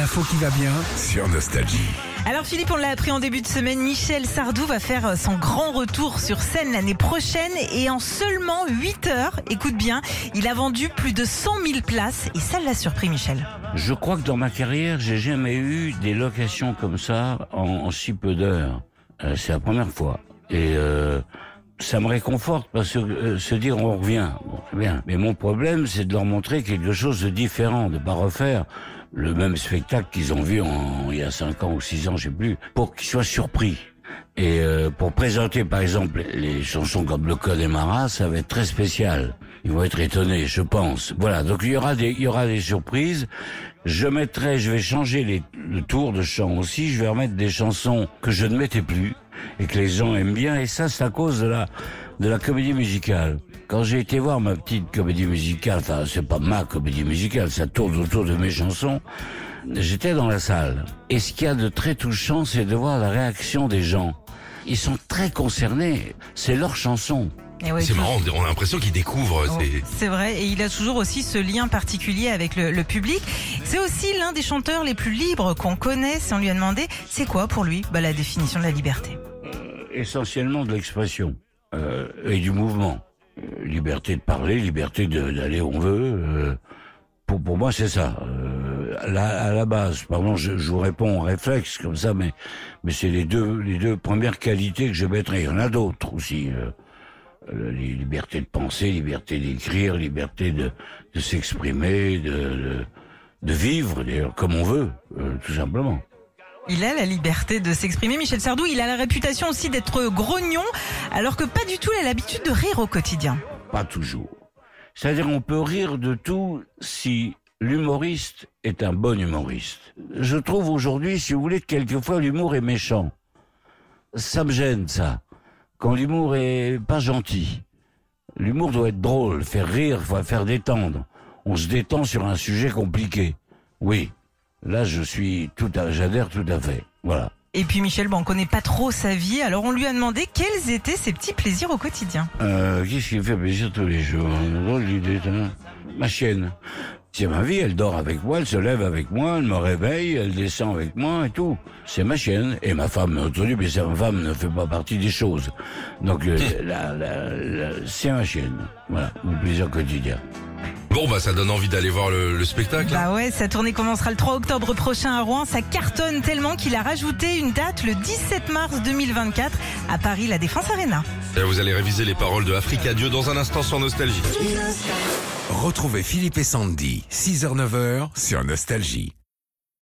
L'info qui va bien sur Nostalgie. Alors Philippe, on l'a appris en début de semaine, Michel Sardou va faire son grand retour sur scène l'année prochaine et en seulement 8 heures, écoute bien, il a vendu plus de 100 000 places et ça l'a surpris Michel. Je crois que dans ma carrière, j'ai jamais eu des locations comme ça en, en si peu d'heures. Euh, c'est la première fois. Et euh, ça me réconforte parce que euh, se dire on revient, bon, c'est bien. Mais mon problème, c'est de leur montrer quelque chose de différent, de pas refaire le même spectacle qu'ils ont vu en, il y a 5 ans ou 6 ans, je sais plus, pour qu'ils soient surpris. Et euh, pour présenter par exemple les chansons comme Le Code et Marat, ça va être très spécial. Ils vont être étonnés, je pense. Voilà, donc il y aura des, il y aura des surprises. Je mettrai, je vais changer les, le tour de chant aussi. Je vais remettre des chansons que je ne mettais plus et que les gens aiment bien. Et ça, c'est à cause de la, de la comédie musicale. Quand j'ai été voir ma petite comédie musicale, enfin, c'est pas ma comédie musicale, ça tourne autour de mes chansons. J'étais dans la salle. Et ce qu'il y a de très touchant, c'est de voir la réaction des gens. Ils sont très concernés. C'est leur chanson. Ouais, C'est marrant, on a l'impression qu'il découvre. Oh, c'est- vrai, et il a toujours aussi ce lien particulier avec le, le public. C'est aussi l'un des chanteurs les plus libres qu'on connaisse. On lui a demandé, c'est quoi pour lui bah, la définition de la liberté? Essentiellement de l'expression euh, et du mouvement. Euh, liberté de parler, liberté d'aller où on veut. euh, pour, pour moi, c'est ça. Euh, à, la, base, pardon, je, je vous réponds en réflexe comme ça, mais, mais c'est les deux, les deux premières qualités que je mettrais. Il y en a d'autres aussi. Euh, les libertés de penser, liberté d'écrire, liberté de, de s'exprimer, de, de, de vivre, d'ailleurs, comme on veut, euh, tout simplement. Il a la liberté de s'exprimer. Michel Sardou, il a la réputation aussi d'être grognon, alors que pas du tout, il a l'habitude de rire au quotidien. Pas toujours. C'est-à-dire on peut rire de tout si l'humoriste est un bon humoriste. Je trouve aujourd'hui, si vous voulez, que quelquefois l'humour est méchant. Ça me gêne, ça. Quand l'humour est pas gentil. L'humour doit être drôle, faire rire, faire détendre. On se détend sur un sujet compliqué. Oui. Là, je suis tout à, j'adhère tout à fait. Voilà. Et puis Michel, bon, on connaît pas trop sa vie, alors on lui a demandé quels étaient ses petits plaisirs au quotidien. Euh, qu'est-ce qui me fait plaisir tous les jours? Une drôle d'idée, ça. Ma chienne. C'est ma vie, elle dort avec moi, elle se lève avec moi, elle me réveille, elle descend avec moi et tout. C'est ma chienne. Et ma femme, bien entendu, mais sa femme ne fait pas partie des choses. Donc, euh, la- la- la- c'est ma chienne. Voilà, mon plaisir quotidien. Bon, bah ça donne envie d'aller voir le, le spectacle. hein. Bah ouais, sa tournée commencera le 3 octobre prochain à Rouen. Ça cartonne tellement qu'il a rajouté une date le 17 mars 2024 à Paris, la Défense Arena. Et Vous allez réviser les paroles de Africa Dieu dans un instant sur Nostalgie. Retrouvez Philippe et Sandy, 6h-9h sur Nostalgie.